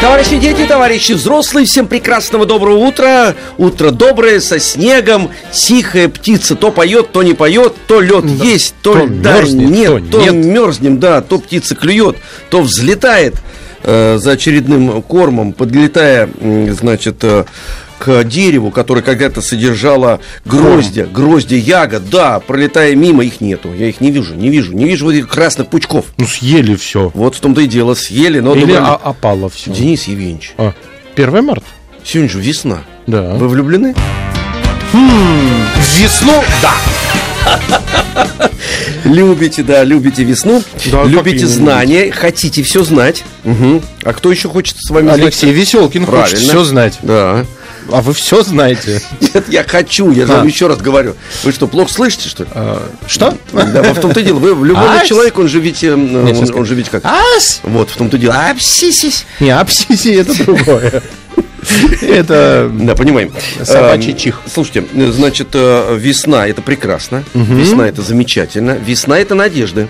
Товарищи дети, товарищи взрослые, всем прекрасного доброго утра. Утро доброе, со снегом, тихая птица то поет, то не поет, то лед Да. есть, то, То льда мерзнет, нет, то то, нет. мерзнем, да, то птица клюет, то взлетает э, за очередным кормом, подлетая, значит, э, к дереву, которое когда-то содержало гроздья, гроздья ягод, да, пролетая мимо, их нету, я их не вижу, не вижу, не вижу вот этих красных пучков. Ну, съели все. Вот в том-то и дело, съели, но... Или а- опало все. Денис Евгеньевич, А, 1 марта? сегодня же весна. Да. Вы влюблены? В весну? Да. Любите, да, любите весну, Да, любите знания, хотите все знать. Мгм. А кто еще хочет с вами Алексей Веселкин хочет Правильно. все знать. Да. А вы все знаете. Нет, я хочу, я А. вам еще раз говорю. Вы что, плохо слышите, что ли? А, Что? Да, в том-то и дело. Вы влюбленный Ась. человек, он же ведь, э, Нет, он, сейчас он же ведь как? Ас! Вот, в том-то дело. А, псисись. Не, апсиси это другое. Это... Да, понимаем. Собачий Эм, чих. Слушайте, значит, э, весна это прекрасно, весна это замечательно, весна это надежды,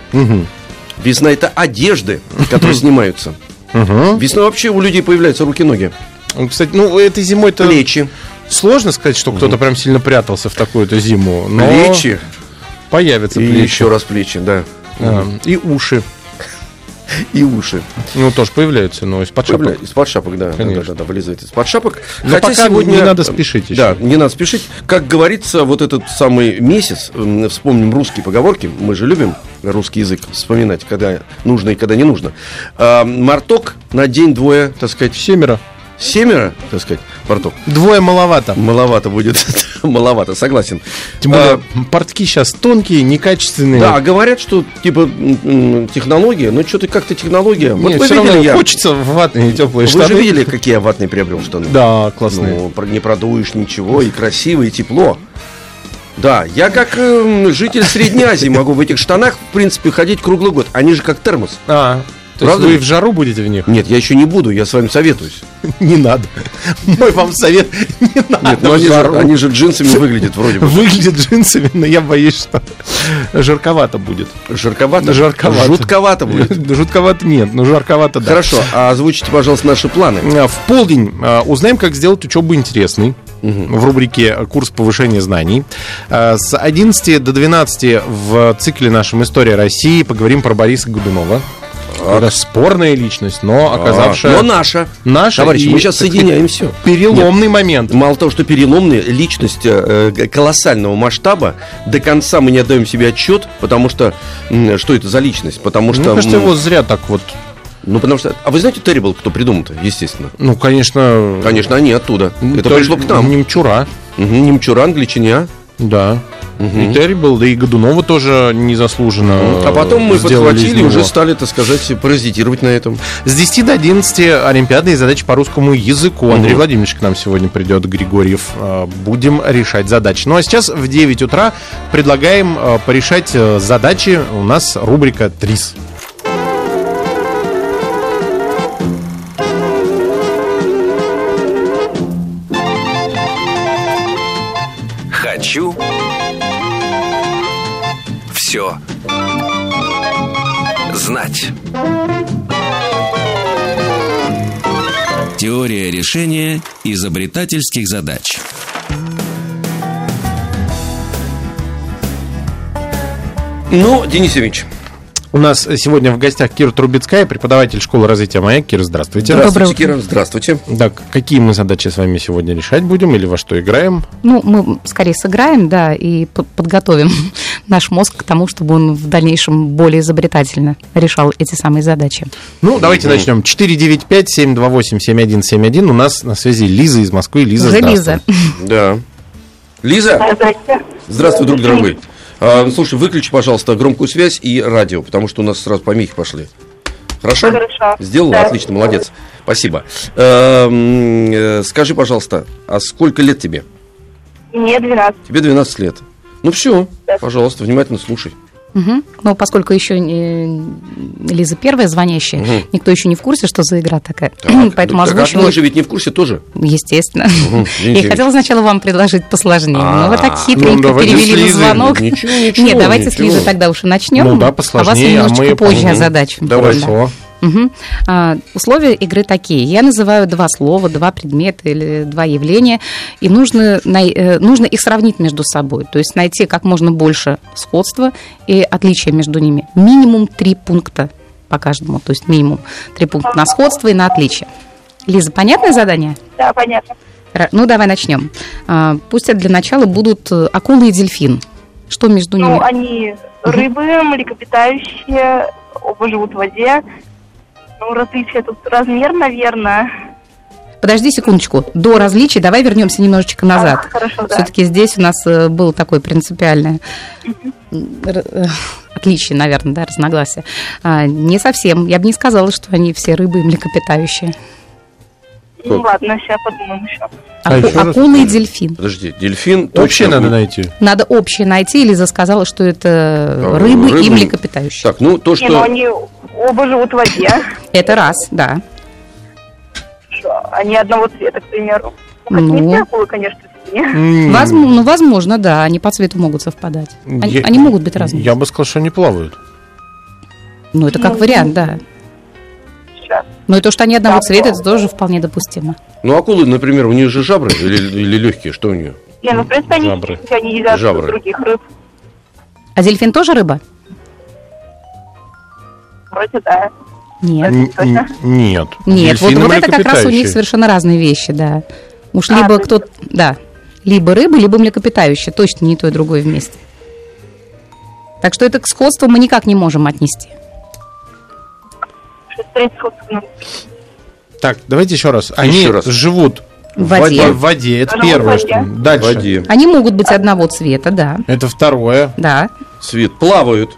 весна это одежды, которые снимаются. Весной вообще у людей появляются руки-ноги, Кстати, ну, этой зимой-то... плечи, Сложно сказать, что кто-то прям сильно прятался в такую-то зиму. Но плечи Появятся и плечи. еще раз плечи, да, А, И уши. и уши. Ну, тоже появляются, но из-под шапок. Из-под шапок, да, да, Конечно. да, да, да, вылезает из-под шапок. Но пока не надо спешить Да, еще. не надо спешить. Как говорится, вот этот самый месяц, вспомним русские поговорки, мы же любим русский язык вспоминать, когда нужно и когда не нужно. А, марток на день-двое, так сказать, Семеро. Семеро, так сказать, марток. Двое маловато. Маловато будет, маловато, согласен. Тем более, портки сейчас тонкие, некачественные. Да, говорят, что типа технология, но что-то как-то технология. Вот Нет, вы все видели, равно я- хочется ватные теплые Вы штаны. же видели, какие я ватные приобрел штаны? Да, классные. Ну, не продуешь ничего, и красиво, и тепло. Да, я как эм, житель Средней Азии могу в этих штанах, в принципе, ходить круглый год. Они же как термос. А, то Правда? есть вы в жару будете в них? Нет, я еще не буду, я с вами советуюсь. Не надо. Мой вам совет, не надо Нет, ну в они же, они же джинсами выглядят вроде бы. Выглядят джинсами, но я боюсь, что жарковато будет. Жарковато? Жарковато. Жутковато будет. Жутковато нет, но жарковато да. Хорошо, а озвучите, пожалуйста, наши планы. А, В полдень а, узнаем, как сделать учебу интересной. В рубрике «Курс повышения знаний». А, С 11 до 12 в цикле нашем «История России» поговорим про Бориса Годунова. Это спорная личность, но оказавшая... Но наша. наша Товарищи, и, мы сейчас так соединяем все. Переломный момент. Мало того, что переломная личность э, г- колоссального масштаба, до конца мы не отдаем себе отчет, потому что что это за личность? Потому что Мне кажется, м, его зря так вот... ну потому что, а вы знаете Terrible, кто придумал-то, естественно? Ну, конечно... Конечно, они оттуда. Это то пришло к нам. Немчура, Мгм, Немчура, англичане. да. Мгм. И был, да и Годунова тоже незаслуженно А потом мы из подхватили и уже стали, так сказать, паразитировать на этом. С 10 до 11 олимпиадные задачи по русскому языку. Андрей Владимирович к нам сегодня придет, Григорьев. Э, Будем решать задачи. Ну а сейчас в 9 утра предлагаем э, порешать э, задачи. У нас рубрика «Трис». Хочу все знать. Теория решения изобретательских задач. Ну, Денис Ильич, У нас сегодня в гостях Кира Трубецкая, преподаватель школы развития «Маяк». Кира, здравствуйте. здравствуйте, Кира, здравствуйте. Да, какие мы задачи с вами сегодня решать будем или во что играем? Ну, мы скорее сыграем, да, и по- подготовим наш мозг к тому, чтобы он в дальнейшем более изобретательно решал эти самые задачи. Ну, давайте начнем. 495-728-7171. У нас на связи Лиза из Москвы. Лиза, Уже здравствуй. Лиза. Да. Лиза, здравствуй, друг дорогой. А, слушай, выключи, пожалуйста, громкую связь и радио, потому что у нас сразу помехи пошли. Хорошо? Хорошо. Сделала? Да. Отлично, молодец. Спасибо. Эм, э, Скажи, пожалуйста, а сколько лет тебе? Мне 12. Тебе 12 лет. Ну все, Да. пожалуйста, внимательно слушай. Мгм. Но поскольку еще не- Лиза первая звонящая, Мгм. никто еще не в курсе, что за игра такая. Так, Поэтому ну, так, а озвучиваю, мы же ведь не в курсе тоже. естественно. Мгм, Я хотела сначала вам предложить посложнее, но вы так А, хитренько ну, перевели с на звонок. Ничего, ничего, Нет, давайте с ничего. Лизой тогда уж и начнем. Ну да, А вас посложнее, а немножечко мы позже потом- озадачим. Давайте. Да. Хорошо. Мгм. А, условия игры такие. Я называю два слова, два предмета или два явления, и нужно, най- э, нужно их сравнить между собой. То есть найти как можно больше сходства и отличия между ними. Минимум три пункта по каждому. То есть минимум три пункта на сходство и на отличие. Лиза, понятное задание? Да, понятно. Ну, давай начнем. А, Пусть это для начала будут э, акулы и дельфин. Что между Ну, ними? они рыбы, млекопитающие, оба живут в воде. Ну, различие тут размер, наверное. Подожди секундочку. До различий давай вернемся немножечко назад. А, хорошо, да. Все-таки здесь у нас э, было такое принципиальное э, отличие, наверное, да, разногласие. А, Не совсем. Я бы не сказала, что они все рыбы и млекопитающие. Ну, ладно, сейчас подумаем еще. А Аку- еще раз акулы и дельфин. Подожди, дельфин Общее точно надо будет. найти. Надо общее найти. Лиза сказала, что это рыбы, и рыбы. млекопитающие. Так, ну то, Не, ну что... они оба живут в воде. Это раз, да. Они одного цвета, к примеру. Ну. Ну, не все акулы, конечно, не. М, Возможно, ну, возможно, да, они по цвету могут совпадать. Они, я- они могут быть разными. Я бы сказал, что они плавают. Ну, это как Ну, вариант, да. Сейчас. Но и то, что они одного Да, цвета, это тоже вполне допустимо. Ну, акулы, например, у них же жабры или, или легкие, что у нее? Не, ну, в принципе, они, Жабры. они едят Жабры. других рыб. А дельфин тоже рыба? Вроде да. Нет. Н- Нет. Нет, вот, вот это как раз у них совершенно разные вещи, да. Уж А, либо то есть- кто да, либо рыбы, либо млекопитающие, точно не то и другое вместе. Так что это к сходству мы никак не можем отнести. Так, давайте еще раз. Они Еще раз. живут В в воде. в воде. Это в первое. воде. Что... В Дальше. воде. Они могут быть одного цвета, да, Это второе. да. Цвет. Плавают.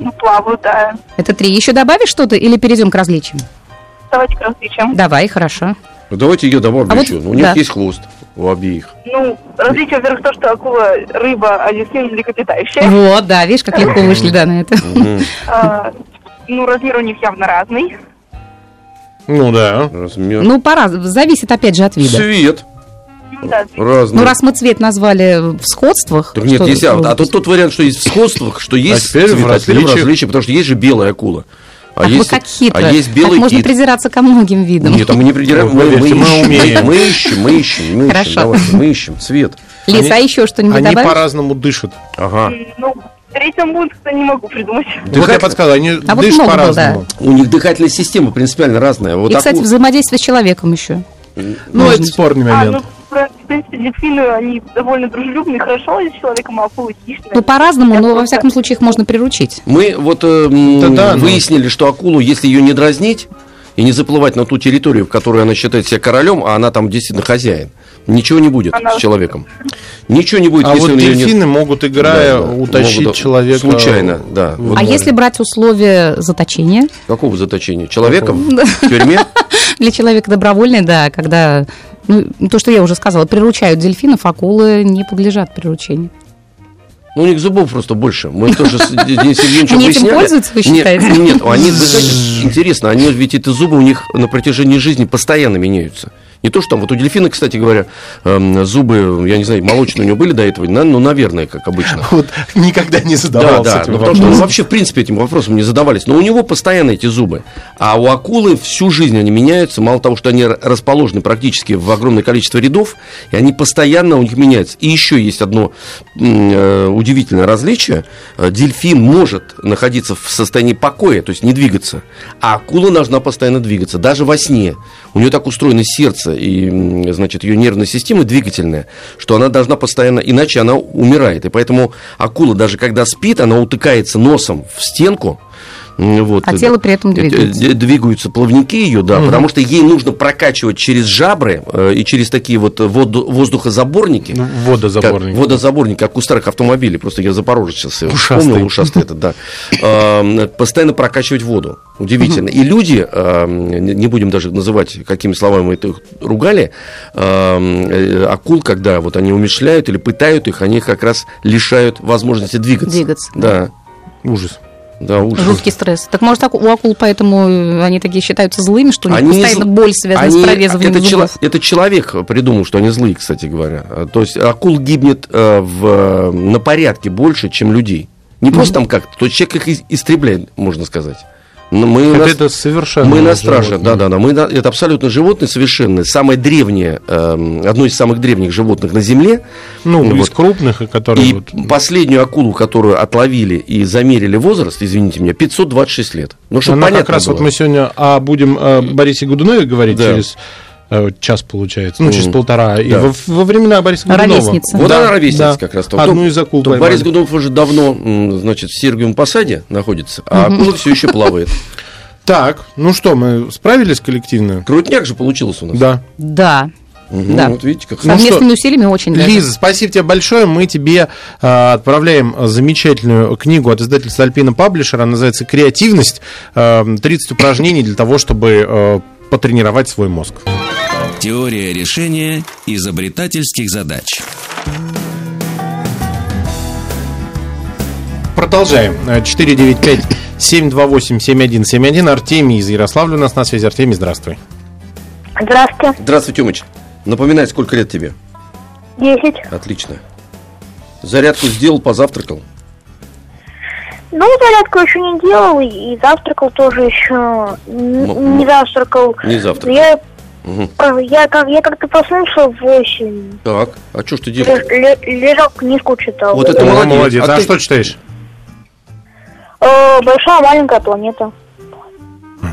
Ну, плавают, да. Это три. Еще добавишь что-то или перейдем к различиям? Давайте к различиям. Давай, хорошо. Ну, Давайте ее добавлю А вот, еще. Ну, у них да. есть хвост у обеих. Ну, различие, во-первых, то, что акула рыба, а дельфин млекопитающая. Вот, да, видишь, как легко вышли, да, на это. А, ну, размер у них явно разный. Ну да. Размер. Ну, пора, зависит опять же от вида. Цвет Ну, да, разный. Ну, раз мы цвет назвали в сходствах... Так нет, есть, а, а тут тот вариант, что есть в сходствах, что есть теперь в цвет, а теперь в различиях. различии, потому что есть же белая акула. А Ах, вы есть, как хитро. а есть белый так можно кит. придираться ко многим видам. Нет, а мы не придираем, Ну, мы, мы мы ищем, умеем. мы ищем, мы ищем, мы ищем, Хорошо. давайте, мы ищем цвет. Лиса, Они- а еще что-нибудь Они добавишь? по-разному дышат. Ага. Ну, третьем пункте не могу придумать. Вот я подсказал, они А вот дышат было, по-разному. У них дыхательная система принципиально разная. Вот И, кстати, акул- взаимодействие с человеком еще. Ну, это спорный А, ну, момент. Принципе, дельфины, они довольно дружелюбные, хорошо с человеком, а акулы хищные. Ну, по-разному, но во просто- всяком случае их можно приручить. Мы вот э, м, Да-да, но- выяснили, что акулу, если ее не дразнить и не заплывать на ту территорию, в которой она считает себя королем, а она там действительно хозяин, ничего не будет Она- с человеком. Ничего не будет, А если вот он её не- дельфины могут, играя, Да, да, утащить могут, человека. случайно, да. в Вот А море. если брать условия заточения Какого заточения? Человеком? Да. В тюрьме? для человека добровольные, да, когда, ну, то, что я уже сказала, приручают дельфинов, акулы не подлежат приручению. Ну, у них зубов просто больше. Мы тоже с Денисом Евгеньевичем Они этим пользуются, вы Нет, считаете? Нет, они, вы знаете, интересно, они ведь эти зубы у них на протяжении жизни постоянно меняются. Не то, что там, вот у дельфина, кстати говоря, эм, зубы, я не знаю, молочные у него были до этого, ну, наверное, как обычно. Вот никогда не Да, задавался да, этим ну, потому что ну, вообще, в принципе, этим вопросом не задавались. Но у него постоянно эти зубы. А у акулы всю жизнь они меняются. Мало того, что они расположены практически в огромное количество рядов, и они постоянно у них меняются. И еще есть одно э, удивительное различие. Э, Дельфин может находиться в состоянии покоя, то есть не двигаться. А акула должна постоянно двигаться, даже во сне. У нее так устроено сердце и, м, значит, ее нервная система двигательная, что она должна постоянно, иначе она умирает. И поэтому акула, даже когда спит, она утыкается носом в стенку, Вот. А тело при этом Э, двигается. д- Двигаются плавники ее, да, потому что ей нужно прокачивать через жабры э, и через такие вот воду- воздухозаборники. Ну, водозаборник. Как, водозаборник, как у старых автомобилей. Просто я запорожец сейчас Ушастый. вспомнил, ушастый этот, да. Постоянно прокачивать воду. Удивительно. И люди, не будем даже называть, какими словами мы это их ругали, э, акул, когда вот они умешляют или пытают их, они как раз лишают возможности двигаться. Двигаться, Да. Ужас. Да, ужас. Жуткий стресс. Так может, аку- у акул поэтому э, они такие считаются злыми, что у них Они постоянно зл- боль связана они- с прорезыванием это, чело- это человек придумал, что они злые, кстати говоря. А, То есть акул гибнет э, в, на порядке больше, чем людей. Не просто там как-то, то есть человек их истребляет, можно сказать. Но мы Это, на- это совершенно мы на страже, да, да, да. Мы на- это абсолютно животное совершенное, самое древнее, эм, одно из самых древних животных на Земле. Ну, Вот. из крупных, которые И вот... последнюю акулу, которую отловили и замерили возраст, извините меня, 526 лет. Ну, Она понятно как раз было. вот мы сегодня а, будем о Борисе Годунове говорить Да. через э, час, получается, ну, через полтора. И Да. во, во времена Бориса Годунова. Ровесница. Вот Да, она ровесница да. как раз. То- Одну из акул то поймали. Борис Годунов уже давно, значит, в Сергиевом посаде находится, а акула все еще плавает. Так, ну что, мы справились коллективно? Крутняк же получилось у нас. Да. Да. Мгм, Да. Вот видите, как Ну Совместными что, усилиями очень даже. Лиза, спасибо тебе большое. Мы тебе э, отправляем замечательную книгу от издательства Альпина Паблишер. Она называется «Креативность». Э, 30 упражнений для того, чтобы э, потренировать свой мозг. Теория решения изобретательских задач. Продолжаем. Э, 495-728-7171. Артемий из Ярославля у нас на связи. Артемий, здравствуй. Здравствуйте. Здравствуй, Тёмыч. Напоминай, сколько лет тебе? Десять. Отлично. Зарядку сделал, позавтракал. Ну, зарядку еще не делал, и, завтракал тоже еще. Ну, не завтракал. Не завтракал. Я, э, я, как, я как-то проснулся в 8. Так, а что ж ты делаешь? лежал, книжку читал. Вот это О, молодец. молодец. А А, ты- что читаешь? Э, большая маленькая планета.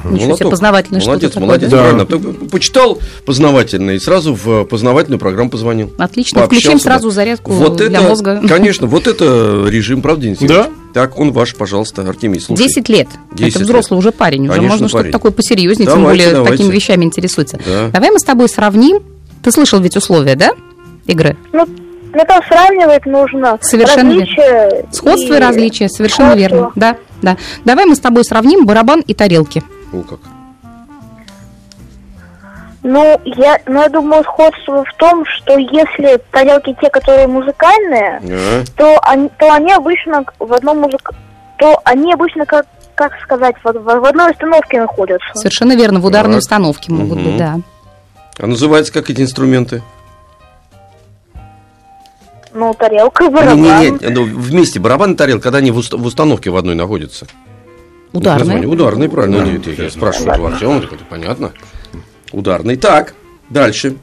Ничего себе, познавательное что-то Молодец, такое, молодец, да? правильно. Ты почитал познавательно и сразу в познавательную программу позвонил. Отлично. Пообщался, Включим сразу зарядку вот для это, мозга. Конечно, вот это режим, правда, Денис Да. Так, он ваш, пожалуйста, Артемий, слушай. 10 лет. 10 это взрослый уже парень. Уже Конечно, можно что-то такое посерьезнее, тем Давайте, более давайте. такими вещами интересуется. Да. Давай мы с тобой сравним. Ты слышал ведь условия, да? Игры. Ну, ну там сравнивать нужно. Совершенно верно. Сходство и различия, совершенно Хорошо. верно. Да, да. Давай мы с тобой сравним барабан и тарелки. О, как. Ну, я, ну, я думаю, сходство в том, что если тарелки те, которые музыкальные, А? то они, то они обычно в одном музык... то они обычно, как, как сказать, в, в- в одной установке находятся. Совершенно верно, в ударной Так. установке могут Мгм. быть, да. А называется как эти инструменты? Ну, тарелка и Не, барабан. не, не, ну, вместе барабан и тарелка, когда они в, уст- в установке в одной находятся. Ударная. Ударный, правильно. Ну, я, я спрашиваю у Артема, так это понятно. Ударный. Так, дальше.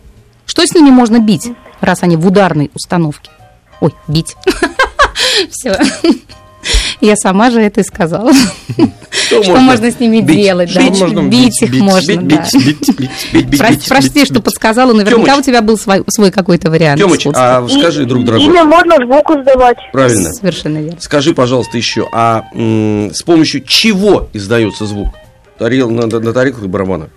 Что с ними можно бить, раз они в ударной установке? Ой, бить. Все. Я сама же это и сказала. Что можно с ними бить? делать? Что да? можно Бить их можно, бить, да. бить, бить, бить, бить, бить, Прости, бить, прости, бить, что бить. подсказала. Наверняка Тёмыч. у тебя был свой, свой какой-то вариант. Тёмыч, а скажи, друг дорогой, Или можно звук издавать. правильно. Совершенно верно. Скажи, пожалуйста, еще, а м, с помощью чего издается звук? Тарел, на, на, на тарелках и барабанах.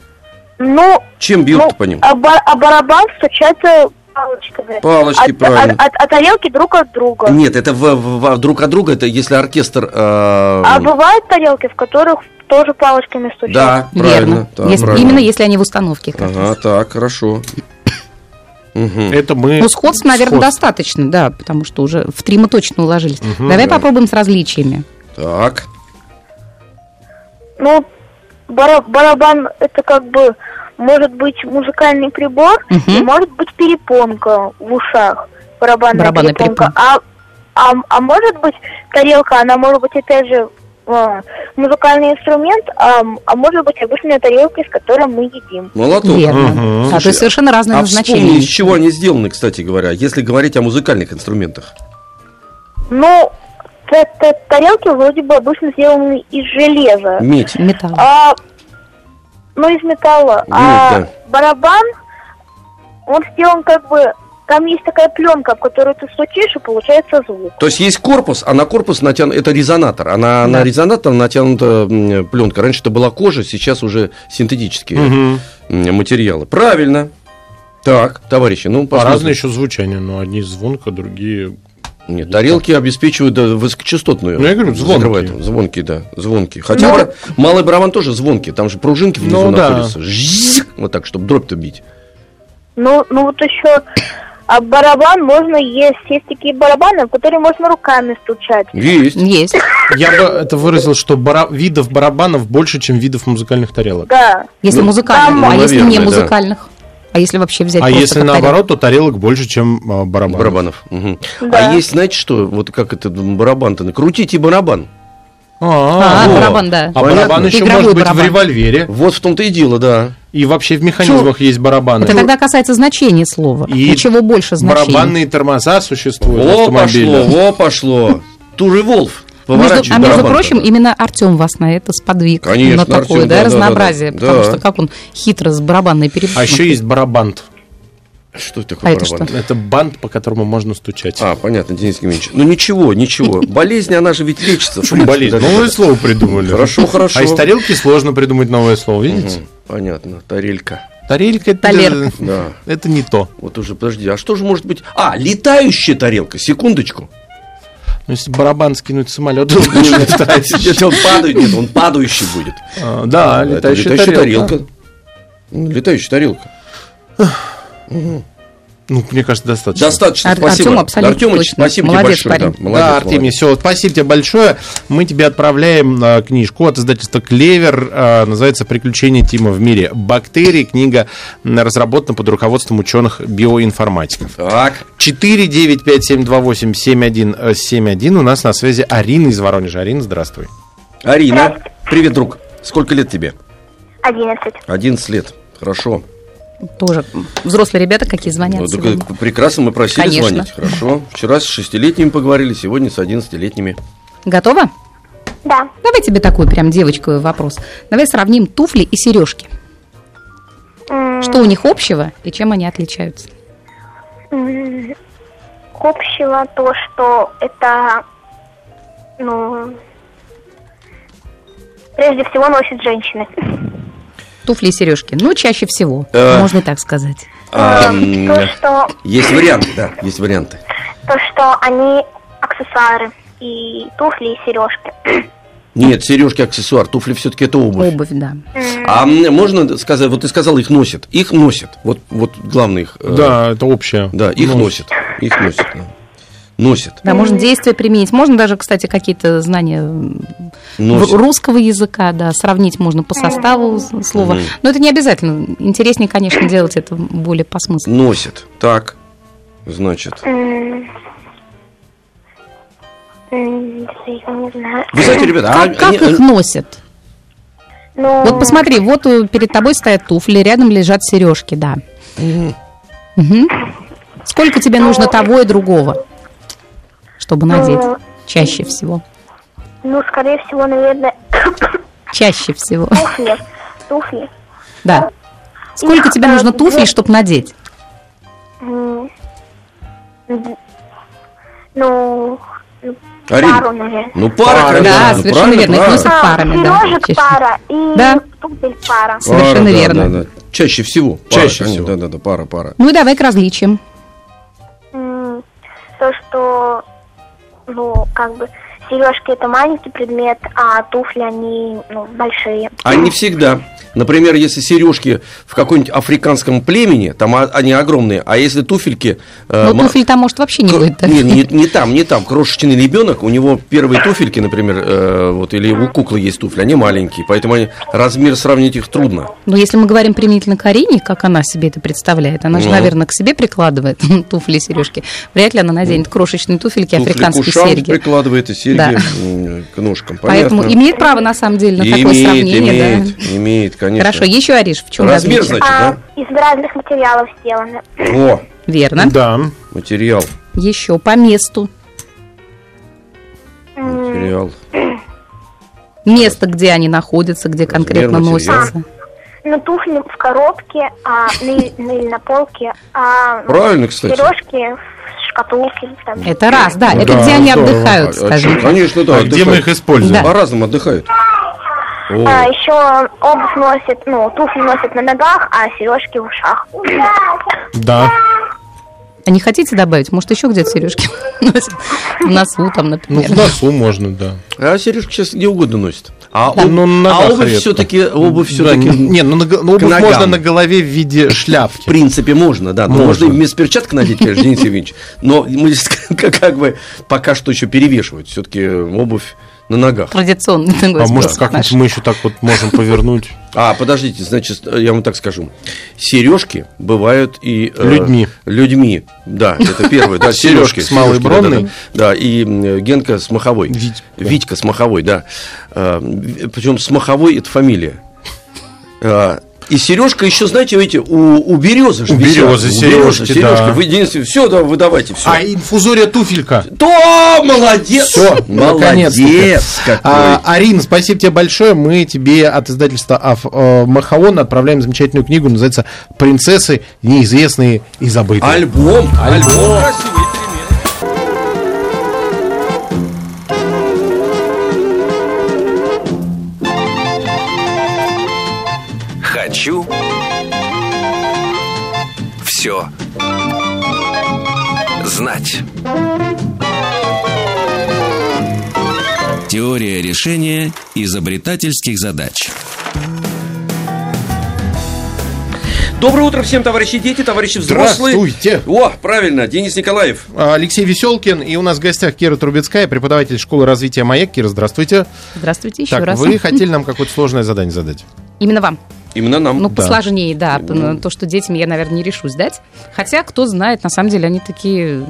Ну, Чем бьют ну по ним? а, ба- а барабан стучатся палочками. Палочки, От- правильно. от- от- а тарелки друг от друга. Нет, это в, в- в- друг от друга, это если оркестр... э, А бывают тарелки, в которых тоже палочками стучат. да, правильно. Верно. да, Если- правильно. Именно если они в установке. как Ага, раз. так, хорошо. Мгм. Это мы... Ну, сходств, наверное, Сходств. достаточно, да, потому что уже в три мы точно уложились. Мгм, Давай да. попробуем с различиями. Так, Ну, барабан это как бы может быть музыкальный прибор Мгм. и может быть перепонка в ушах. Барабанная, Барабанная перепонка. А, а, а может быть тарелка, она может быть опять же а, музыкальный инструмент, а, а может быть обычная тарелка, из которой мы едим. молоток. Верно. То Слушай, есть совершенно разное А вспомни, назначение. из чего они сделаны, кстати говоря, если говорить о музыкальных инструментах. Ну, та- тарелки вроде бы обычно сделаны из железа. Медь. Металл. А, ну, из металла. Ну, а да. барабан, он сделан как бы там есть такая пленка, в которую ты стучишь, и получается звук. То есть есть корпус, а на корпус натянут, это резонатор, а на, на резонатор натянута пленка. Раньше это была кожа, сейчас уже синтетические м, материалы. Правильно. Так, товарищи, ну посмотрим. еще звучание, но одни звонко, другие... Нет, тарелки обеспечивают да, высокочастотную. Ну, я говорю, звонкие. закрывают. Звонкие, да, звонкие. Хотя Ну, бара- малый барабан тоже звонкий, там же пружинки внизу Ну, да. находятся. Жзик, вот так, чтобы дробь-то бить. Ну, ну вот еще а барабан можно есть. Есть такие барабаны, в которые можно руками стучать. Есть. Есть. Я бы это выразил, что бара- видов барабанов больше, чем видов музыкальных тарелок. Да. Если Ну, музыкальных, там, а ну, если не наверное, да. А если вообще взять А если наоборот, то тарелок больше, чем а, барабанов. Барабанов. Мгм. Да. А есть, знаете что, вот как это барабан-то? Накрутите барабан. А, во. барабан, да. А Понятно. барабан еще Игровой может быть барабан. в револьвере. Вот в том-то и дело, да. И вообще в механизмах есть барабаны. Это тогда касается значения слова. И Ничего больше значения. Барабанные тормоза существуют автомобиле. пошло, во пошло. Тужи Волф. Между- а между прочим, именно Артем вас на это сподвиг. Конечно, на такое, Артём, да, да, разнообразие. да, да. потому Да. что как он хитро с барабанной перепуской. А еще есть барабант. Что это такое А это барабан? что? Это бант, по которому можно стучать. А, понятно, Денис Евгеньевич. Ну ничего, ничего. Болезнь, она же ведь лечится. Почему болезнь? Новое слово придумали. Хорошо, хорошо. А из тарелки сложно придумать новое слово, видите? Понятно, тарелька. Тарелька это, Талерка. Да. это не то. Вот уже, подожди, а что же может быть? А, летающая тарелка, секундочку. Ну, если барабан скинуть с самолета, он падает, нет, он падающий будет. А, Да, летающая тарелка. Летающая тарелка. Ну, мне кажется, достаточно. Достаточно, Ар- спасибо. Артём абсолютно Артёмыч, точно. спасибо тебе Молодец, большое. парень. да, молодец, да, Артемий, все, спасибо тебе большое. Мы тебе отправляем а, книжку от издательства «Клевер». а, называется «Приключения Тима в мире бактерий». Книга разработана под руководством ученых-биоинформатиков. Так, 495-728-7171. У нас на связи Арина из Воронежа. Арина, здравствуй. Арина, привет, друг. Сколько лет тебе? Одиннадцать. 11 лет. Хорошо. Тоже взрослые ребята какие звонят Ну, сегодня. так, прекрасно, мы просили Конечно. звонить. Хорошо. Вчера с шестилетними поговорили, сегодня с 11-летними. Готова? Да. Давай тебе такой прям девочковый вопрос. Давай сравним туфли и сережки. Что у них общего и чем они отличаются? Общего то, что это, ну, прежде всего носят женщины. Туфли и сережки. Ну, чаще всего, Э. можно так сказать. А, Эм, м, То, что, Есть варианты, да, есть варианты. то, что они аксессуары и туфли, и сережки. Нет, сережки, аксессуар, туфли все-таки это обувь. Обувь, да. А можно сказать, вот ты сказал, их носят. Их носят. Вот, вот главное их. э, Да, это общее. Да, их Ну, носят. Их носят. да. Носят. Да, можно действия применить. Можно даже, кстати, какие-то знания в- русского языка, да, сравнить можно по составу слова. Но это не обязательно. Интереснее, конечно, делать это более по смыслу. Носят. Так. Значит. Вы знаете, ребята, а Как, как они- их носят? Ну, Вот посмотри, вот э, перед тобой стоят туфли, рядом лежат сережки, да. Мгм. Сколько тебе нужно того и другого, чтобы надеть? Ну. Чаще всего. ну, скорее всего, наверное, Чаще всего. туфли. Туфли. Да. Сколько тебе нужно туфлей, чтобы надеть? Ну, ну, пару, наверное. Ну, пара, Пара, конечно. да, ну, совершенно верно. Их пара. носят парами, да. пара и Да. туфель пара. Пара, Совершенно да, верно. да, да. Чаще всего. Чаще Пара, всего. Да, да, да, пара, пара. Ну и давай к различиям. То, что, ну, как бы, сережки это маленький предмет, а туфли, они, ну, большие. А не всегда. Например, если сережки в каком-нибудь африканском племени, там они огромные, а если туфельки... э, ма- туфель там, может, вообще не Кр- будет. да? Не, не, не там, не там. Крошечный ребенок, у него первые туфельки, например, э, вот, или у куклы есть туфли, они маленькие, поэтому они- размер сравнить их трудно. Но если мы говорим применительно к Арине, как она себе это представляет, она же, Ну. наверное, к себе прикладывает туфли и сережки. Вряд ли она наденет крошечные туфельки, Туфли африканские серьги. прикладывает и серьги Да. к ножкам. Поэтому Понятно. имеет право, на самом деле, на такое имеет, сравнение. имеет, да. имеет, конечно. Хорошо, еще, Ариш, в чем Размер, различие? значит, А, да? из разных материалов сделаны. О, Верно. Да. материал, Еще по месту. Материал. Место, где они находятся, где конкретно материал. носятся. ну, туфли в коробке, а, ну, или, на полке, а Правильно, кстати. сережки в шкатулке. Там. Это раз, да. Ну Это да, где они здорово. отдыхают, А, скажем. чё, Конечно, да. А где мы их используем? По-разному отдыхают. О, А еще обувь носит, ну, туфли носят на ногах, а сережки в ушах. Да. А не хотите добавить? Может, еще где-то сережки носят? В носу там, Ну, например. в носу можно, да. А сережки сейчас где угодно носят. А, Да. об- Ну, на а обувь все-таки, обувь Да, все-таки, не, ну, на, ну, обувь ногам. можно на голове в виде в шляпки. принципе можно, да. Но Можно. можно и вместо перчаток надеть, конечно, Денис Евгеньевич. Но мы здесь как, как бы пока что еще перевешивают. Все-таки обувь на ногах. Традиционный такой А может, способ как наш. мы еще так вот можем повернуть? А, подождите, значит, я вам так скажу. Сережки бывают и... э, Людьми. Людьми, да, это первое. Да, Сережки сережки. с малой сережки, да, да, бронной. Да, и Генка с Маховой. Витька. Витька с Маховой, да. Причем с Маховой это фамилия. И сережка еще, знаете, видите, у, у березы же У висят. березы сережки, да. Вы единственное, все, да, вы давайте, все. А инфузория туфелька. То, молодец! Все, молодец! какой. А, Арина, спасибо тебе большое. Мы тебе от издательства Аф, э, Махаон отправляем замечательную книгу, называется «Принцессы неизвестные и забытые». Альбом, альбом красивый, Хочу все знать. Теория решения изобретательских задач. Доброе утро всем, товарищи дети, товарищи взрослые. Здравствуйте. О, правильно, Денис Николаев. Алексей Веселкин, и у нас в гостях Кира Трубецкая, преподаватель школы развития «Маяк». Кира, здравствуйте. Здравствуйте еще так, раз. вы хотели нам какое-то сложное задание задать? Именно вам. Именно нам. Ну, Да. посложнее, да. п- То, что детям я, наверное, не решусь дать. Хотя, кто знает, на самом деле они такие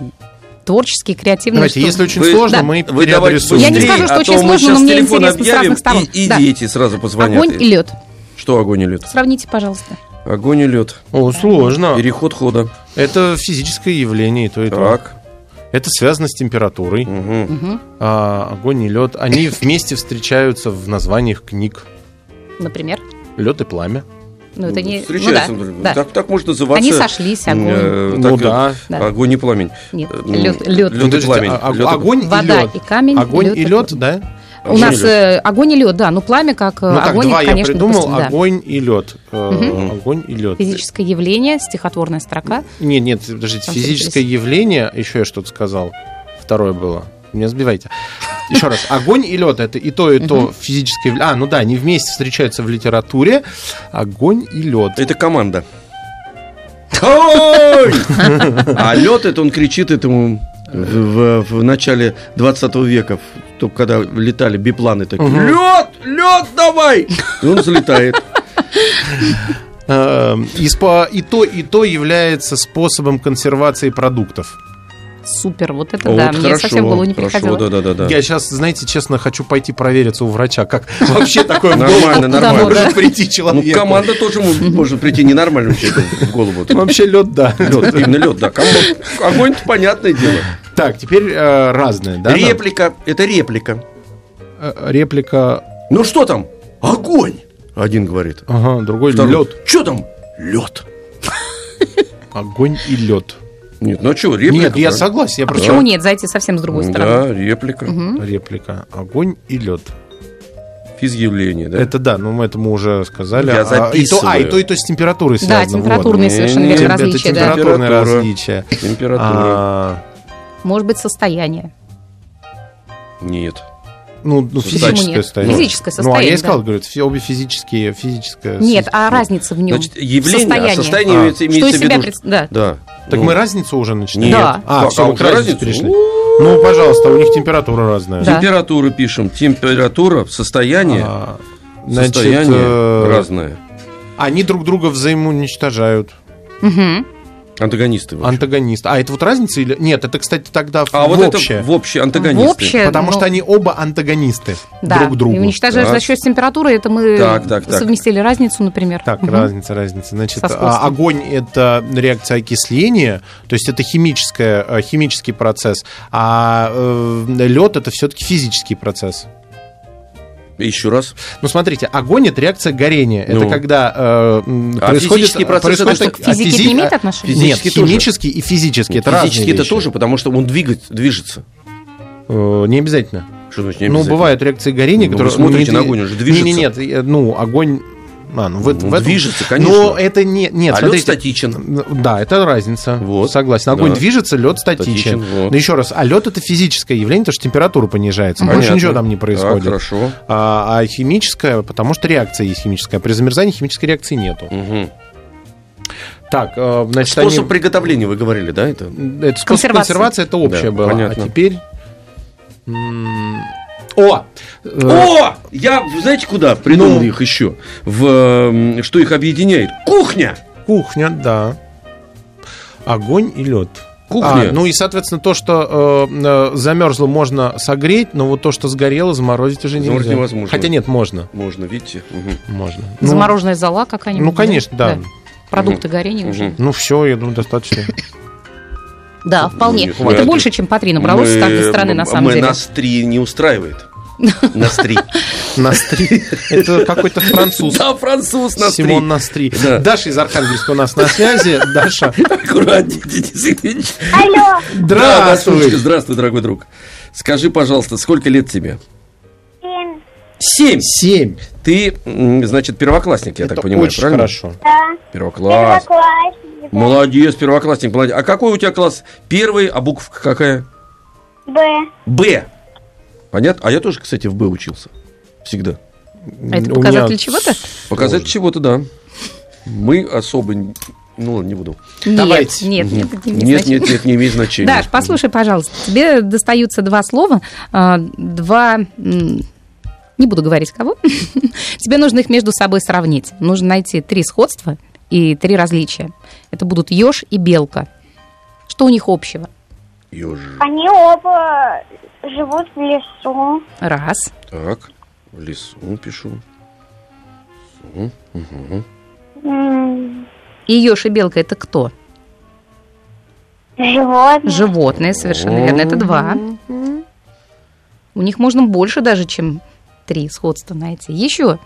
творческие, креативные. Давайте, что- если очень Вы- сложно, да. мы Вы переадресуем. Я не скажу, что а очень сложно, но мне интересно с разных сторон. И, и Да. дети сразу позвонят. Огонь и лед. Что огонь и лед? Сравните, пожалуйста. Огонь и лед. О, сложно. Переход хода. Это физическое явление, и то и то. Так. Это связано с температурой. Мгм. А, огонь и лед. Они вместе встречаются в названиях книг. Например. Лед и пламя. Ну, это не... Встречаются. Ну, да, да. так, так может называться. Они сошлись, огонь. э, Ну так, да. Да. Огонь и пламень. Нет, Э, лед, ну, лед. лед и пламень. а- Лед и- огонь и Вода лед. и камень. Огонь лед и лед, да? У нас и э, огонь и лед, да. Ну, пламя как э, Ну так, огонь, два я конечно, придумал. допустим, да. Огонь и лед. Э, Огонь и лед. Физическое явление, стихотворная строка. Нет, нет, подождите. Там Физическое явление, еще я что-то сказал. Второе было. Не сбивайте. Еще раз. Огонь и лед это и то, и то физическое. А, ну да, они вместе встречаются в литературе. Огонь и лед. Это команда. Ой! А лед это он кричит этому в, в- в начале 20 века, только когда летали бипланы такие. Лед! Лед давай! И он залетает. Э, И, спо- и то, и то является способом консервации продуктов. Супер, вот это Вот да, мне хорошо, совсем в голову не хорошо, приходило. да, да, да, да. Я сейчас, знаете, честно, хочу пойти провериться у врача, как вообще такое Нормально, нормально. может прийти Ну, человеку. команда тоже может прийти ненормальному человеку в голову. Вообще лед, да. Лед, именно лед, да. Кому- Огонь, понятное дело. Так, теперь э, разное, да? Реплика, это реплика. Э, Реплика. Ну что там? Огонь! Один говорит. Ага, другой лед. Что там? Лед. Огонь и лед. Нет, ну что, реплика? Нет, я согласен. Я просто... Почему нет? Зайти совсем с другой стороны. Да, реплика. Реплика. Огонь и лед. Физъявление, да? Это да, ну мы это мы уже сказали. Я А, и то, а, и записываю. то, и то с температурой Да, связано. температурные вот. совершенно верно не, Это различия, да. температурное Температура. различие. Температура. А, Может быть, состояние. Нет. ну, ну, физическое нет? состояние. Физическое Ну, а я состояние, и сказал, да. говорю, все обе физические, физическое. Нет, а разница в нем. Значит, явление, Состояние. а состояние А. имеется, Что имеется из в себя виду. пред- Да. Да. Так Ну, мы разницу уже начинаем? Нет. Да. А, Как, все, а мы уже к разнице разницу? перешли. Ну, пожалуйста, у них температура разная. Да. Температуру пишем. Температура, состояние. А, значит, состояние э, разное. Они друг друга взаимоуничтожают. Мгм. Антагонисты. в общем. Антагонист. А это вот разница или... Нет, это, кстати, тогда в А вот общее. это в общее антагонисты. В общее, Потому ну, что они оба антагонисты да, друг другу. И уничтожаешь Так. за счет температуры, это мы Так, так, так. совместили разницу, например. Так, Мгм. разница, разница. Значит, а, огонь это реакция окисления, то есть это химическая, э, химический процесс, а лед это все-таки физический процесс. Еще раз. Ну, смотрите, огонь это реакция горения. Ну. Это когда э, А происходит... физический процесс происходит это что, к физике физи- не имеет а, отношения? Нет, тоже. химический и физический. Это разные Физически это вещи. тоже, потому что он двигает, движется. Э, Не обязательно. Что значит не Ну, обязательно? бывают реакции горения, Ну, вы которые... смотрите не на огонь, он же движется. Не-не-нет, э, ну, огонь... А, ну, в, Ну, в этом- движется, конечно. Но это не... Нет, А лед смотрите. статичен. Да, это разница. Вот. Согласен. Огонь Да. движется, лед статичен. Статичен, вот. Но еще раз, а лед это физическое явление, потому что температура понижается. Больше Понятно. ничего там не происходит. Так, хорошо. А, а химическое, потому что реакция есть химическая. При замерзании химической реакции нету. Мгм. Так, э, значит, Способ они- приготовления, вы говорили, да, это? Это способ Консервация. консервации, это общее Да, было. понятно. А теперь... м, О! Э, О! Я, знаете, куда придумал Ну. их еще? В, что их объединяет? Кухня! Кухня, да. Огонь и лед. Кухня. А, ну и, соответственно, то, что э, э, замерзло, можно согреть, но вот то, что сгорело, заморозить уже нельзя. Заморозить невозможно. Хотя нет, можно. Можно, видите? Мгм. Можно. Ну, Замороженная зола какая-нибудь. ну, конечно, да. Продукты горения уже. Мгм. Ну, все, я думаю, достаточно. Да, вполне. Нет, Это мы- больше, чем по три набралось с Мы- каждой стороны, на самом мы деле. нас три не устраивает. Настри. Настри. Это какой-то француз. Да, француз Настри. Симон Настри. Да. Даша из Архангельска у нас на связи. Даша, Аккуратнее, Денис Ильич. Алло, Да, да, здравствуй. здравствуй, дорогой друг. Скажи, пожалуйста, сколько лет тебе? семь, Семь. Семь. Ты, значит, первоклассник, я Это так понимаю, очень правильно? хорошо. да, Первокласс. первоклассник, да. Молодец, первоклассник, молодец. А какой у тебя класс? Первый, а буква какая? Б, Б. Понятно? А я тоже, кстати, в Б учился. Всегда. А это показатель меня чего-то? Показать чего-то, да. Мы особо... Ну не буду. Нет, Давайте. нет, нет, это не имеет Нет, значения. нет, нет, не имеет значения. Даш, послушай, пожалуйста, тебе достаются два слова, а, два... Не буду говорить кого. Тебе нужно их между собой сравнить. Нужно найти три сходства и три различия. Это будут еж и белка. Что у них общего? Ёж. они оба живут в лесу. Раз. Так, в лесу пишу. М, И еж и белка это кто? Животные. Животные, совершенно верно. Это два. У них можно больше даже, чем три сходства найти. Еще.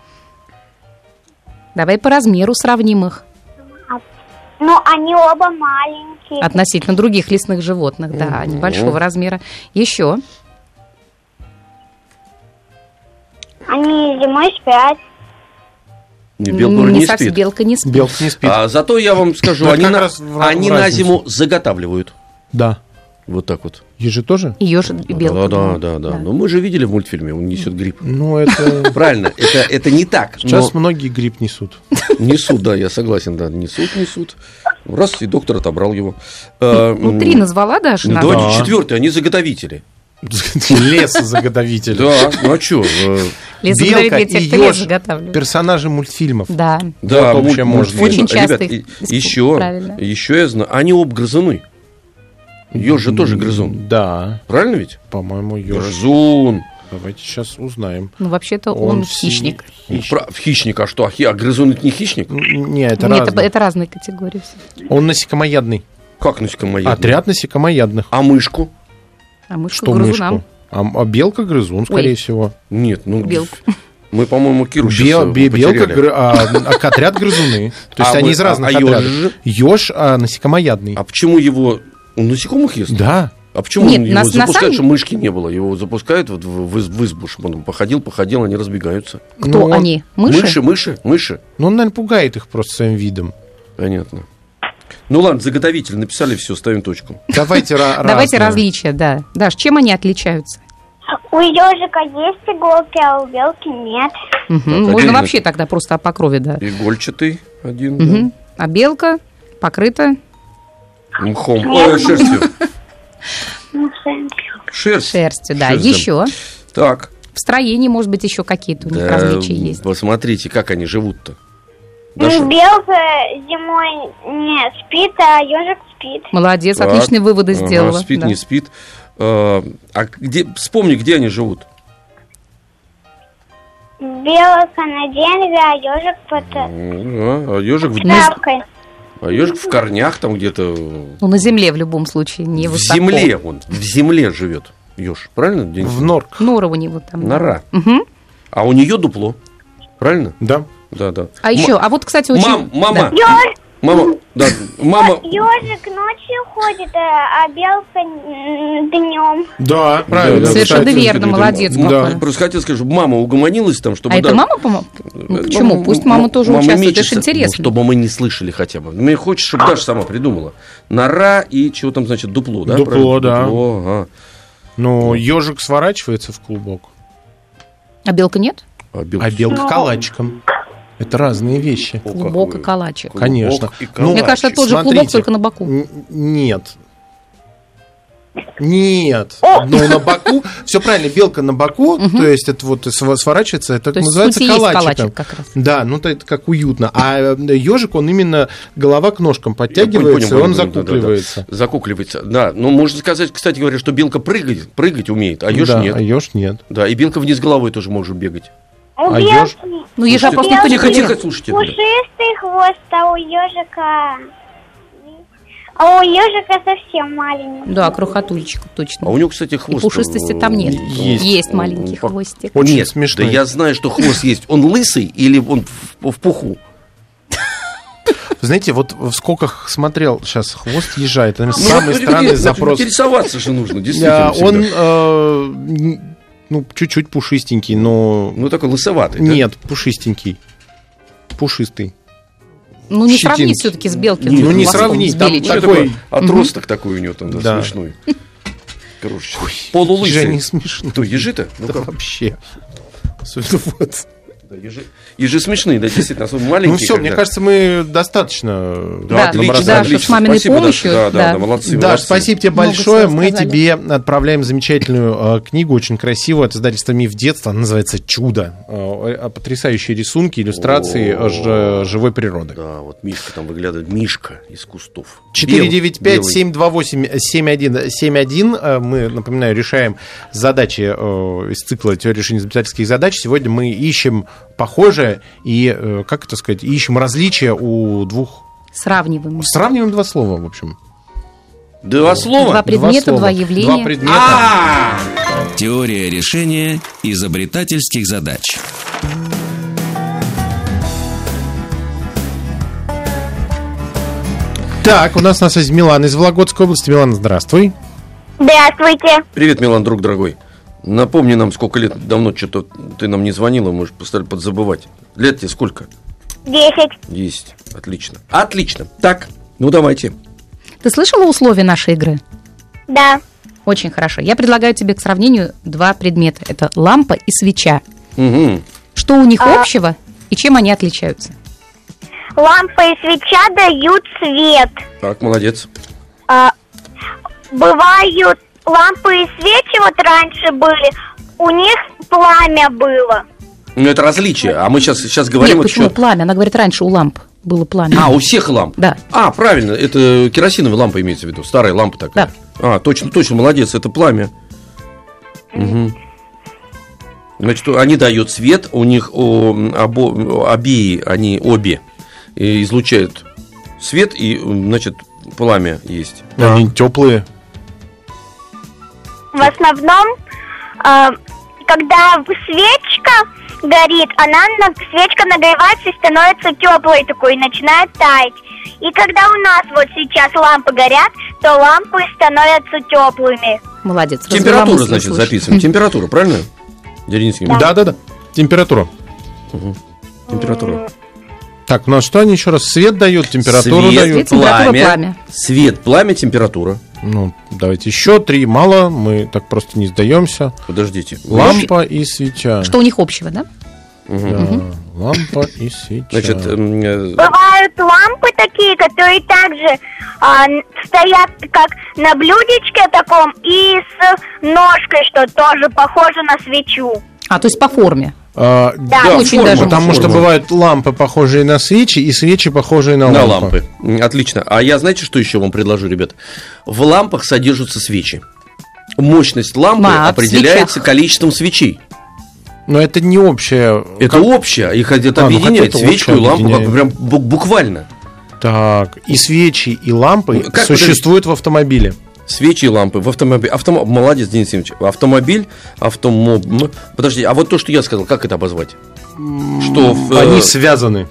Давай по размеру сравним их Ну, они оба маленькие. относительно других лесных животных. Да, Мгм. небольшого размера. Еще. Они зимой спят. Не, белка не, совсем спит. белка не спит. Белка не спит. А зато я вам скажу, они, на, раз в- они на зиму заготавливают. Да. Вот так вот. Ежи тоже? И еж и белка. да, да, да, да. Но мы же видели в мультфильме, он несет гриб. Ну, это... Правильно, это, это не так. Сейчас но многие гриб несут. несут, да, я согласен, да, несут, несут. Раз, и доктор отобрал его. Э, Ну, три назвала Даша. Ну, давайте Да. четвертый, они заготовители. Лесозаготовитель. Да, ну а что? Лесозаготовители, Белка и еж персонажи мультфильмов. Да. Да, вообще можно. Очень часто Ребят, еще, еще я знаю, они оба грызуны. Еж же тоже грызун. Да, Правильно ведь? по-моему, еж. Грызун. Давайте сейчас узнаем. Ну, вообще-то он, си- хищник. хищ- Про- хищник, а что? А, а грызун это не хищник? Н- Не, это Нет, это, разное. это разные категории. Он насекомоядный. Как насекомоядный? Отряд насекомоядных. А мышку? А мышку Что грызунам. мышку? А, а белка грызун, скорее Ой. всего. Нет, ну... Белку. Мы, по-моему, Киру Бе- сейчас бе- белка, потеряли. гры- а, а отряд грызуны. То есть А они вы- из а- разных а отрядов. ёж а, насекомоядный. А почему его... Он насекомых ест? Да. А почему Нет, он его на- на запускают, самом- что мышки не было? Его запускают вот в, в, из- в избу, чтобы он походил, походил, они разбегаются. Кто Ну, он- они? Мыши? Мыши, мыши, мыши. Ну, он, наверное, пугает их просто своим видом. Понятно. Ну ладно, заготовитель, написали все, ставим точку. Давайте Давайте различия, да. Даш, чем они отличаются? У ежика есть иголки, а у белки нет. Можно вообще тогда просто по крови, да. Игольчатый один. А белка покрыта. Мхом. Ой, шерстью. Шерсть. шерстью, да. Шерсть, Еще Так. в строении, может быть, еще какие-то у них да, различия есть. Посмотрите, как они живут-то. Ну, Даша, Белка зимой не спит, а ежик спит. Молодец, Так. отличные выводы ага, сделала. спит, да. не спит. А а где, вспомни, где они живут. Белка на дереве, а ежик под э, А, а ежик, в, травкой. А ежик в корнях там где-то Ну, на земле в любом случае, не в высоко. земле. Он в земле живет. Еж, правильно? Денис? В норках. Нора у него там. да. Нора. Мгм. А у нее дупло. Правильно? Да. Да, да. А еще, а вот, кстати, очень... Мам, мама, Да. Мама, да, мама. Ежик ночью ходит, а белка днем. Да, Да, да, Совершенно кстати, верно, да, молодец да. какой. Просто хотел сказать, чтобы мама угомонилась там, чтобы... А это да, мама помогла? Ну, э, почему? мама- Пусть мама тоже мама участвует, это мечется, же интересно. ну, чтобы мы не слышали хотя бы. Мне хочется, чтобы Даша сама придумала. Нора и чего там значит, дупло, да? Дупло, правильно? да. Дупло, ага. Ну, ежик сворачивается в клубок, А белка нет? А, белка- а белка калачиком. Это разные вещи. О, Клубок и. Клубок Конечно. и Ну, Мне кажется, тот же клубок, только на боку. Нет. Нет. Ну, на боку. Все правильно, белка на боку, то есть это вот св- сворачивается, это То называется калачиком. калачик как раз. Да, ну то это как уютно. А ежик, он именно голова к ножкам подтягивается, понял, и он понял, да, да, да. закукливается. Закукливается, да. Ну, можно сказать, кстати говоря, что белка прыгать, прыгать умеет, а еж да, нет. а еж нет. Да, и белка вниз головой тоже может бегать. У А ёж? Ну, ежа просто никто не Тихо, тихо, слушайте. пушистый хвост, а у ежика... А у ежика совсем маленький. Да, крохотульчик, А точно. у него, кстати, И хвост... пушистости там нет. Есть. Есть, маленький Пох- хвостик. Очень Нет, смешной. да я знаю, что хвост есть. Он лысый или он в, в пуху? Знаете, вот в скоках смотрел сейчас хвост ежа. Это Ну, самый странный запрос. Интересоваться же нужно, действительно. Он э, ну чуть-чуть пушистенький, но Ну, такой лысоватый, да? нет, пушистенький, пушистый. Ну, не щетинки. сравнить все-таки с белки. Ну, не сравнить, там. Что такой-? Отросток такой у него там, да, Да. смешной. Ежа Полулысый. не смешно. Кто, ежи-то? Ну, Да как? вообще. Вот. Да, ежи. Ежи смешные, да, действительно, особенно Ну маленькие. все, мне когда. кажется, мы достаточно Да, отлично, набросали. да, отлично. что с маминой Спасибо, Даша. помощью, Да, да, да. да, молодцы, Да, молодцы. спасибо тебе большое. Мы сказали. тебе отправляем замечательную э, книгу, очень красивую, от издательства «Миф детства». Она называется «Чудо». Э, э, потрясающие рисунки, иллюстрации э, ж- живой природы. Да, вот Мишка там выглядывает, Мишка из кустов. Белый. 495-728-7171. Э, Мы, напоминаю, решаем задачи э, из цикла «Теория решения изобретательских задач». Сегодня мы ищем похожее и, э, как это сказать, ищем различия у двух... Сравниваем. Сравниваем два слова, в общем. Два слова? Два предмета, слова. два явления. Два предмета. А! Теория решения изобретательских задач. Так, у нас на связи Милан из Вологодской области. Милан, здравствуй. Здравствуйте. Привет, Милан, друг дорогой. Напомни нам, сколько лет давно что-то ты нам не звонила, мы же стали подзабывать. Лет тебе сколько? Десять. Есть. Отлично. Отлично. Так, ну давайте. Ты слышала условия нашей игры? Да. Очень хорошо. Я предлагаю тебе к сравнению два предмета. Это лампа и свеча. Угу. Что у них А. общего и чем они отличаются? Лампа и свеча дают свет. Так, молодец. А, бывают лампы и свечи, вот раньше были, у них пламя было. Ну, это различие. А мы сейчас, сейчас говорим Нет, вот почему еще... пламя? Она говорит, раньше у ламп было пламя. А, у всех ламп? Да. А, правильно, это керосиновая лампа имеется в виду, старая лампа такая. А, точно, точно, молодец, это пламя. Мгм. Значит, они дают свет, у них о, обо- обеи, они обе э, излучают свет, и, значит, пламя есть. Они теплые. В основном, а, когда свечка горит, она на- свечка нагревается и становится теплой такой, и начинает таять. И когда у нас вот сейчас лампы горят, то лампы становятся теплыми. Молодец. Температура, значит, записываем. Температура, правильно? Денис Евгеньевич? Да-да-да. Температура. Температура. Так, у нас что они еще раз? Свет дают, температуру Свет, дают. Свет, температура, пламя. Свет, пламя, температура. Ну, давайте еще три. Мало, мы так просто не сдаемся. Подождите. Лампа и свеча. Что у них общего, да? Да, Лампа и свеча. Значит, э, Бывают лампы такие, которые также а, н- стоят как на блюдечке таком и с ножкой, что тоже похоже на свечу. А, то есть по форме. А, Да, очень форма, даже. Потому что форма. бывают лампы, похожие на свечи, и свечи, похожие на, На лампы. лампы. Отлично. А я знаете, что еще вам предложу, ребят? В лампах содержатся свечи. Мощность лампы А, в определяется свечах. количеством свечей. Но это не общее. Это Как- общее. Их это А, ну, объединяет. это Свечку и лампу как бы объединяет. прям бу- буквально. Так, и свечи, и лампы Ну, как существуют в автомобиле. Свечи и лампы в автомобиле. Автом... Молодец, Денис Евгеньевич. Автомобиль, автомоб... м, Подожди, а вот то, что я сказал, как это обозвать? Что в, э, Они связаны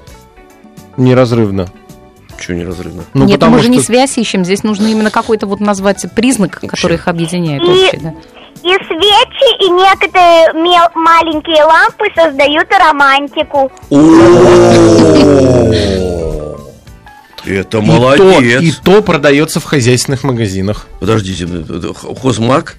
неразрывно. Чё неразрывно? Ну, Нет, потому мы же не что- связь ищем, здесь нужно именно какой-то вот назвать признак, который их объединяет И- общий, да. И свечи, и некоторые мел- маленькие лампы создают романтику. Это И то, молодец. и то продается в хозяйственных магазинах. Подождите, это х- Хозмаг?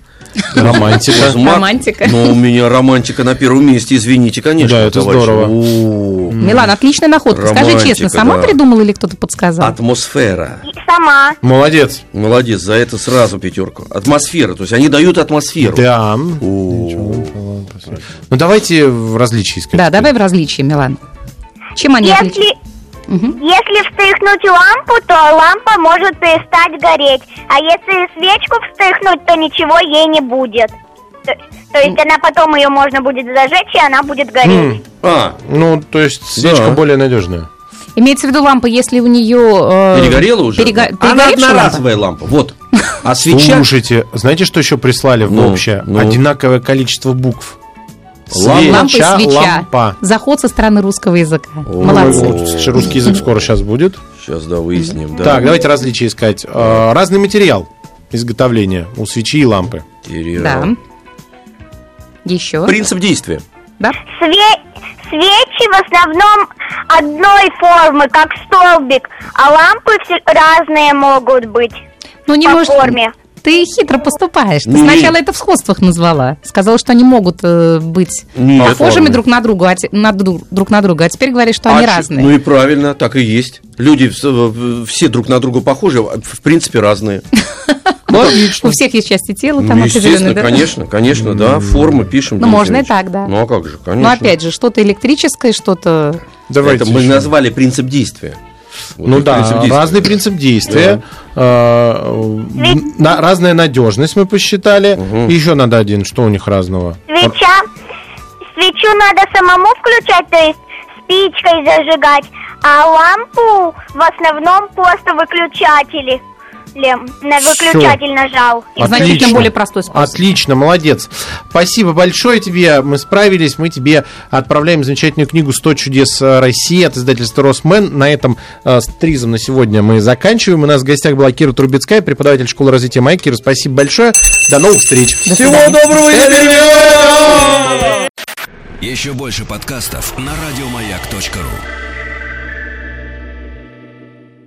Романтика. Хозмаг? Романтика. Ну, у меня романтика на первом месте, извините, конечно. Да, это здорово. Милан, отличная находка. Скажи честно, сама да. придумала или кто-то подсказал? Атмосфера. Сама. Молодец. Молодец, за это сразу пятерку. Атмосфера, то есть они дают атмосферу. Да. Ну давайте в различия искать. Да, давай в различии, Милан. Чем они отличаются? Если, если встряхнуть лампу, то лампа может перестать гореть. А если свечку встряхнуть, то ничего ей не будет. То, то есть она потом ее можно будет зажечь, и она будет гореть. А, Ну, то есть свечка Да. более надежная. Имеется в виду лампа, если у нее... э, перегорела уже? перего- Она перегоревшая лампа? одноразовая лампа, вот. А свеча... Слушайте, знаете, что еще прислали в Ну, общее? ну. Одинаковое количество букв. Лампа, Лампа и свеча. лампа. Заход со стороны русского языка. О. Молодцы. Слушай, русский язык скоро сейчас будет. Сейчас, да, выясним, да. Так, давайте различия искать. Э, Разный материал изготовления у свечи и лампы. Интересно. Да. Еще. Принцип действия. Да? Све- свечи в основном одной формы, как столбик, а лампы все разные могут быть Ну, не по может... форме. Ты хитро поступаешь. Ты Не. сначала это в сходствах назвала. Сказала, что они могут э, быть Нет. похожими друг на друга, а те- на друг, на друга. А теперь говоришь, что А они чё- разные. Ну и правильно, так и есть. Люди все друг на друга похожи, а в принципе разные. Логично. У всех есть части тела там Ну, определенные, да? конечно, конечно, да, формы пишем. Ну, можно и так, да. Ну, а как же, конечно. Но опять же, что-то электрическое, что-то... Давайте Это мы еще. назвали принцип действия. Вот Ну да, принцип разный принцип действия. Э, на- разная надежность мы посчитали. Еще надо один, что у них разного. Свеча, свечу надо самому включать, то есть спичкой зажигать, а лампу в основном просто выключатели. Лем, на Всё. выключатель нажал. И Значительно более простой способ. Отлично, молодец. Спасибо большое тебе. Мы справились. Мы тебе отправляем замечательную книгу «100 чудес э, России» от издательства «Росмен». На этом э, с тризом на сегодня мы заканчиваем. У нас в гостях была Кира Трубецкая, преподаватель школы развития Майки. Кира, спасибо большое. До новых встреч. Всего доброго, Игорь! Еще больше подкастов на радиомаяк.ру.